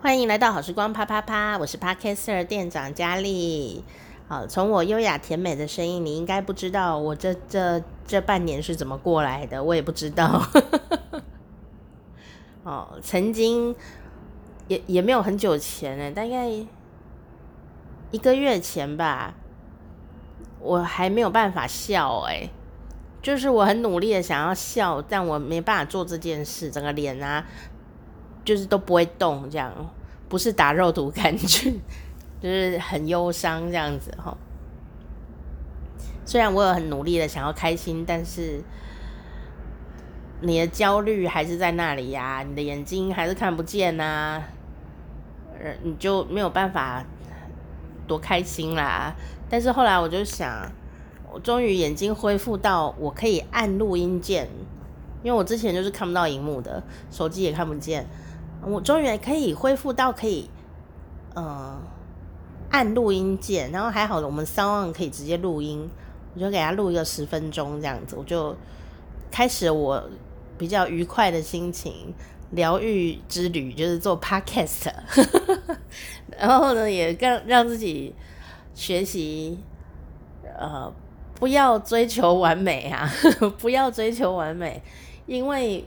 欢迎来到好时光啪啪啪，我是 Podcaster 店长佳丽。好，从我优雅甜美的声音，你应该不知道我这这这半年是怎么过来的，我也不知道。哦，曾经也也没有很久前呢，大概一个月前吧，我还没有办法笑哎，就是我很努力的想要笑，但我没办法做这件事，整个脸啊。就是都不会动，这样不是打肉毒杆菌，就是很忧伤这样子哈。虽然我有很努力的想要开心，但是你的焦虑还是在那里呀，你的眼睛还是看不见呐，你就没有办法多开心啦。但是后来我就想，我终于眼睛恢复到我可以按录音键，因为我之前就是看不到荧幕的，手机也看不见。我终于可以恢复到可以，呃，按录音键，然后还好我们三万可以直接录音，我就给他录一个十分钟这样子，我就开始我比较愉快的心情，疗愈之旅，就是做 Podcast，然后呢也让让自己学习，呃，不要追求完美啊，不要追求完美，因为。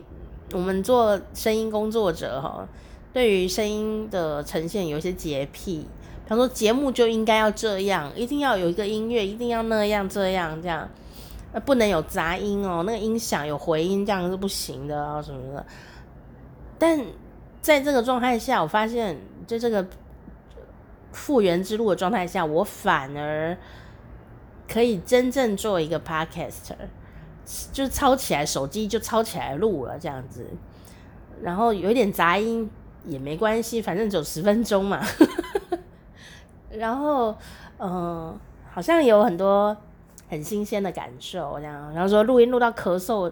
我们做声音工作者哈，对于声音的呈现有一些洁癖，比方说节目就应该要这样，一定要有一个音乐，一定要那样这样这样，不能有杂音哦，那个音响有回音这样是不行的啊什么的。但在这个状态下，我发现在这个复原之路的状态下，我反而可以真正做一个 podcaster。就抄起来，手机就抄起来录了这样子，然后有一点杂音也没关系，反正只有十分钟嘛。然后，嗯、好像有很多很新鲜的感受，这样。然后说录音录到咳嗽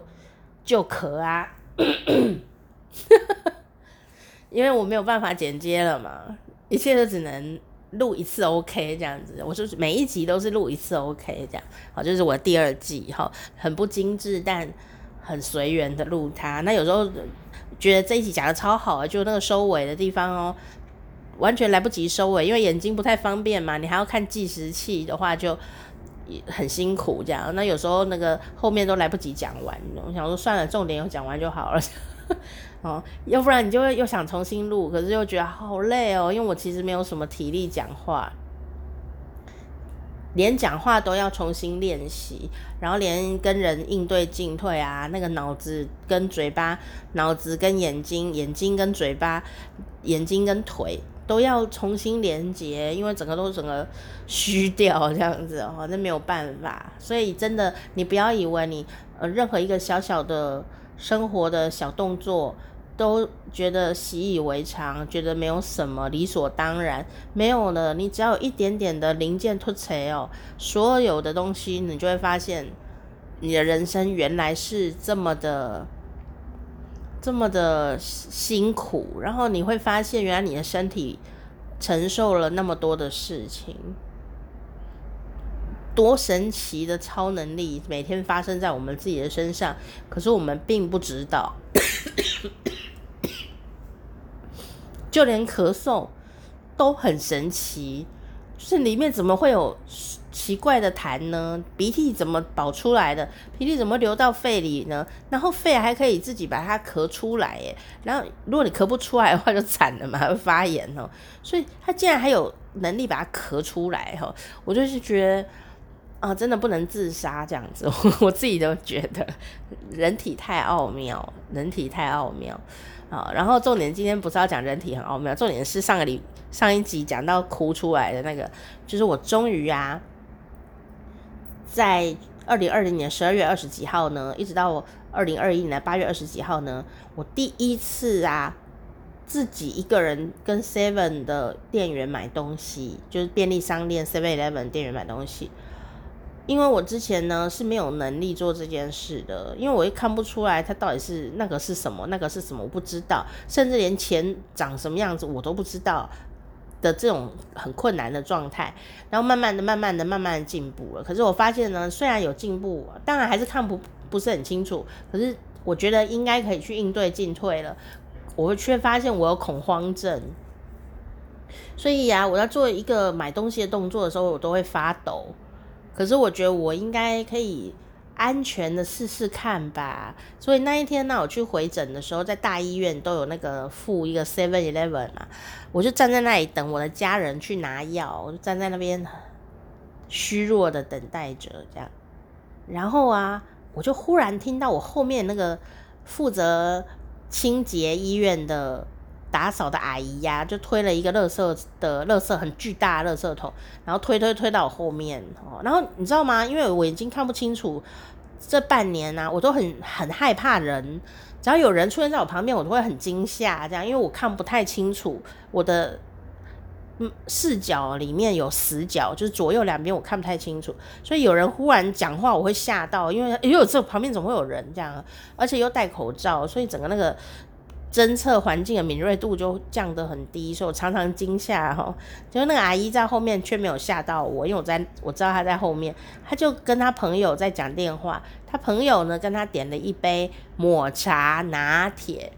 就咳啊，因为我没有办法剪接了嘛，一切都只能。录一次 OK 这样子，我就是每一集都是录一次 OK 这样，好，就是我第二季哈，很不精致但很随缘的录它。那有时候觉得这一集讲的超好啊，就那个收尾的地方哦，完全来不及收尾，因为眼睛不太方便嘛，你还要看计时器的话就很辛苦这样。那有时候那个后面都来不及讲完，我想说算了，重点有讲完就好了。哦，要不然你就会又想重新录，可是又觉得好累哦，因为我其实没有什么体力讲话，连讲话都要重新练习，然后连跟人应对进退啊，那个脑子跟嘴巴，脑子跟眼睛，眼睛跟嘴巴，眼睛跟腿都要重新连接，因为整个都整个虚掉这样子哦，那没有办法，所以真的你不要以为你呃任何一个小小的生活的小动作。都觉得习以为常，觉得没有什么理所当然，没有了。你只要有一点点的零件脱垂哦，所有的东西你就会发现，你的人生原来是这么的，这么的辛苦。然后你会发现，原来你的身体承受了那么多的事情，多神奇的超能力每天发生在我们自己的身上，可是我们并不知道。就连咳嗽都很神奇，就是里面怎么会有奇怪的痰呢？鼻涕怎么跑出来的？鼻涕怎么流到肺里呢？然后肺还可以自己把它咳出来耶。然后如果你咳不出来的话，就惨了嘛，会发炎哦。所以它竟然还有能力把它咳出来哈，我就是觉得啊，真的不能自杀这样子。我自己都觉得人体太奥妙，人体太奥妙。啊，然后重点今天不是要讲人体很奥妙，重点是上个礼上一集讲到哭出来的那个，就是我终于啊，在二零二零年十二月二十几号呢，一直到二零二一年八月二十几号呢，我第一次啊自己一个人跟 Seven 的店员买东西，就是便利商店 Seven Eleven 店员买东西。因为我之前呢是没有能力做这件事的，因为我也看不出来它到底是那个是什么，那个是什么我不知道，甚至连钱长什么样子我都不知道的这种很困难的状态，然后慢慢的、慢慢的、慢慢的进步了。可是我发现呢，虽然有进步，当然还是看不不是很清楚，可是我觉得应该可以去应对进退了。我却发现我有恐慌症，所以呀、我要做一个买东西的动作的时候，我都会发抖。可是我觉得我应该可以安全的试试看吧。所以那一天呢，我去回诊的时候，在大医院都有那个附一个 Seven Eleven 嘛，我就站在那里等我的家人去拿药，我就站在那边虚弱的等待着这样。然后啊，我就忽然听到我后面那个负责清洁医院的。打扫的阿姨呀、就推了一个垃圾的垃圾很巨大的垃圾桶，然后推推推到我后面哦。然后你知道吗？因为我眼睛看不清楚，这半年啊，我都很很害怕人，只要有人出现在我旁边，我都会很惊吓。这样，因为我看不太清楚，我的嗯视角里面有死角，就是左右两边我看不太清楚，所以有人忽然讲话，我会吓到，因为因为这旁边怎么会有人这样？而且又戴口罩，所以整个那个。侦测环境的敏锐度就降得很低，所以我常常惊吓哈。就那个阿姨在后面却没有吓到我，因为我在我知道她在后面，她就跟她朋友在讲电话。她朋友呢跟她点了一杯抹茶拿铁，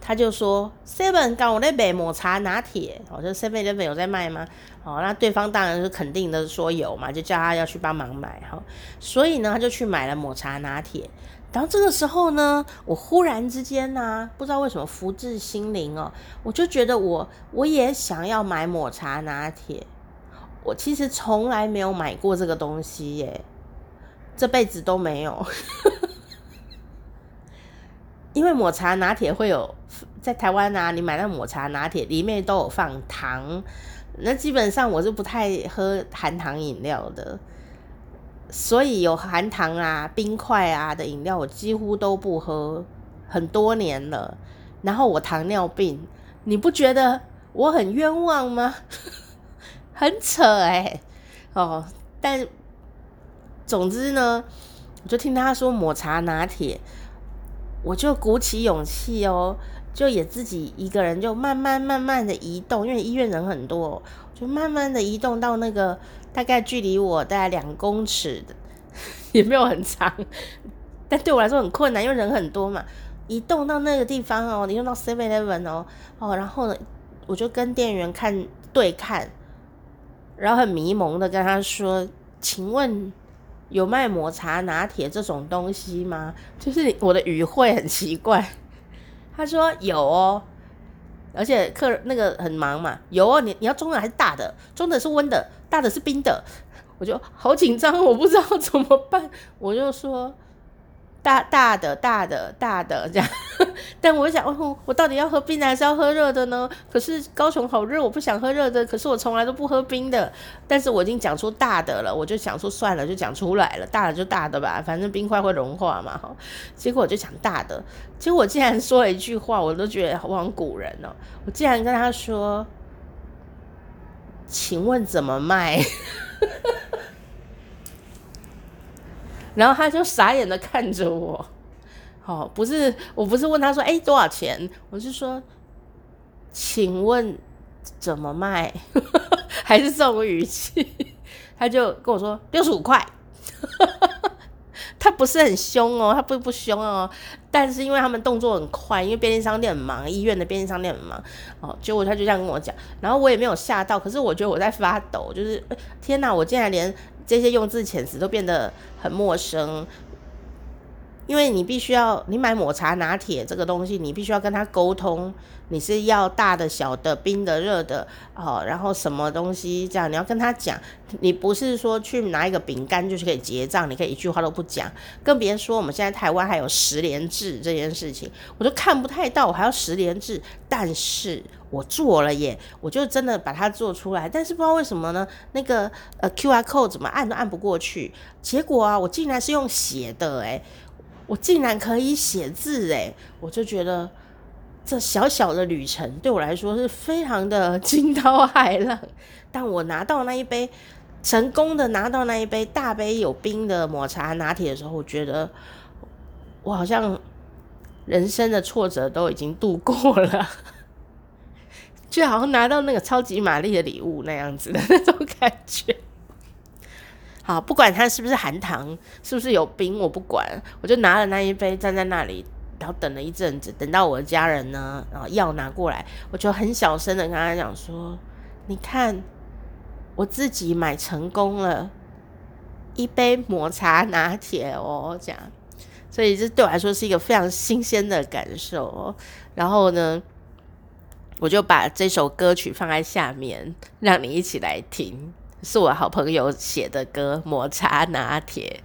她就说 Seven 刚我那杯抹茶拿铁，我说 Seven 那边有在卖吗？哦，那对方当然是肯定的说有嘛，就叫她要去帮忙买哈。所以呢，她就去买了抹茶拿铁。然后这个时候呢，我忽然之间呢、啊，不知道为什么福至心灵哦，我就觉得我我也想要买抹茶拿铁。我其实从来没有买过这个东西耶，这辈子都没有。因为抹茶拿铁会有在台湾啊，你买那抹茶拿铁里面都有放糖，那基本上我是不太喝含糖饮料的。所以有含糖啊、冰块啊的饮料，我几乎都不喝，很多年了。然后我糖尿病，你不觉得我很冤枉吗？很扯哎、哦，但总之呢，我就听他说抹茶拿铁，我就鼓起勇气哦，就也自己一个人就慢慢慢慢的移动，因为医院人很多，就慢慢的移动到那个。大概距离我大概两公尺，也没有很长，但对我来说很困难，因为人很多嘛。移动到那个地方哦，移动到 Seven Eleven 哦，哦，然后呢，我就跟店员看对看，然后很迷蒙的跟他说：“请问有卖抹茶拿铁这种东西吗？”就是我的语汇很奇怪。他说：“有哦。”而且客人那个很忙嘛，有哦，你你要中的还是大的？中的是温的，大的是冰的，我就好紧张，我不知道怎么办，我就说。大大的大的大的这样，但我想，哦，我到底要喝冰的还是要喝热的呢？可是高雄好热，我不想喝热的。可是我从来都不喝冰的，但是我已经讲出大的了，我就想说算了，就讲出来了，大的就大的吧，反正冰块会融化嘛。哈，结果我就讲大的，结果我竟然说了一句话，我都觉得好像古人哦，我竟然跟他说，请问怎么卖？然后他就傻眼的看着我，哦，不是，我不是问他说，哎，多少钱？我是说，请问怎么卖？还是这种语气？他就跟我说六十五块。他不是很凶哦，他不不凶哦，但是因为他们动作很快，因为便利商店很忙，医院的便利商店很忙，哦，结果他就这样跟我讲，然后我也没有吓到，可是我觉得我在发抖，就是天哪，我竟然连。这些用字遣词都变得很陌生，因为你必须要，你买抹茶拿铁这个东西，你必须要跟他沟通，你是要大的、小的、冰的、热的，哦，然后什么东西这样，你要跟他讲，你不是说去拿一个饼干就是可以结账，你可以一句话都不讲，更别说我们现在台湾还有十连制这件事情，我都看不太到，我还要十连制，但是。我做了耶，我就真的把它做出来，但是不知道为什么呢？那个呃 QR code 怎么按都按不过去，结果啊，我竟然是用写的诶，我竟然可以写字诶，我就觉得这小小的旅程对我来说是非常的惊涛骇浪。但我拿到那一杯成功的拿到那一杯大杯有冰的抹茶拿铁的时候，我觉得我好像人生的挫折都已经度过了。就好像拿到那个超级玛丽的礼物那样子的那种感觉。好，不管它是不是含糖，是不是有冰，我不管，我就拿了那一杯站在那里然后等了一阵子，等到我的家人呢，然后药拿过来，我就很小声的跟他讲说：“你看，我自己买成功了一杯抹茶拿铁哦。”这样，所以这对我来说是一个非常新鲜的感受。然后呢，我就把这首歌曲放在下面，让你一起来听，是我好朋友写的歌《抹茶拿铁》。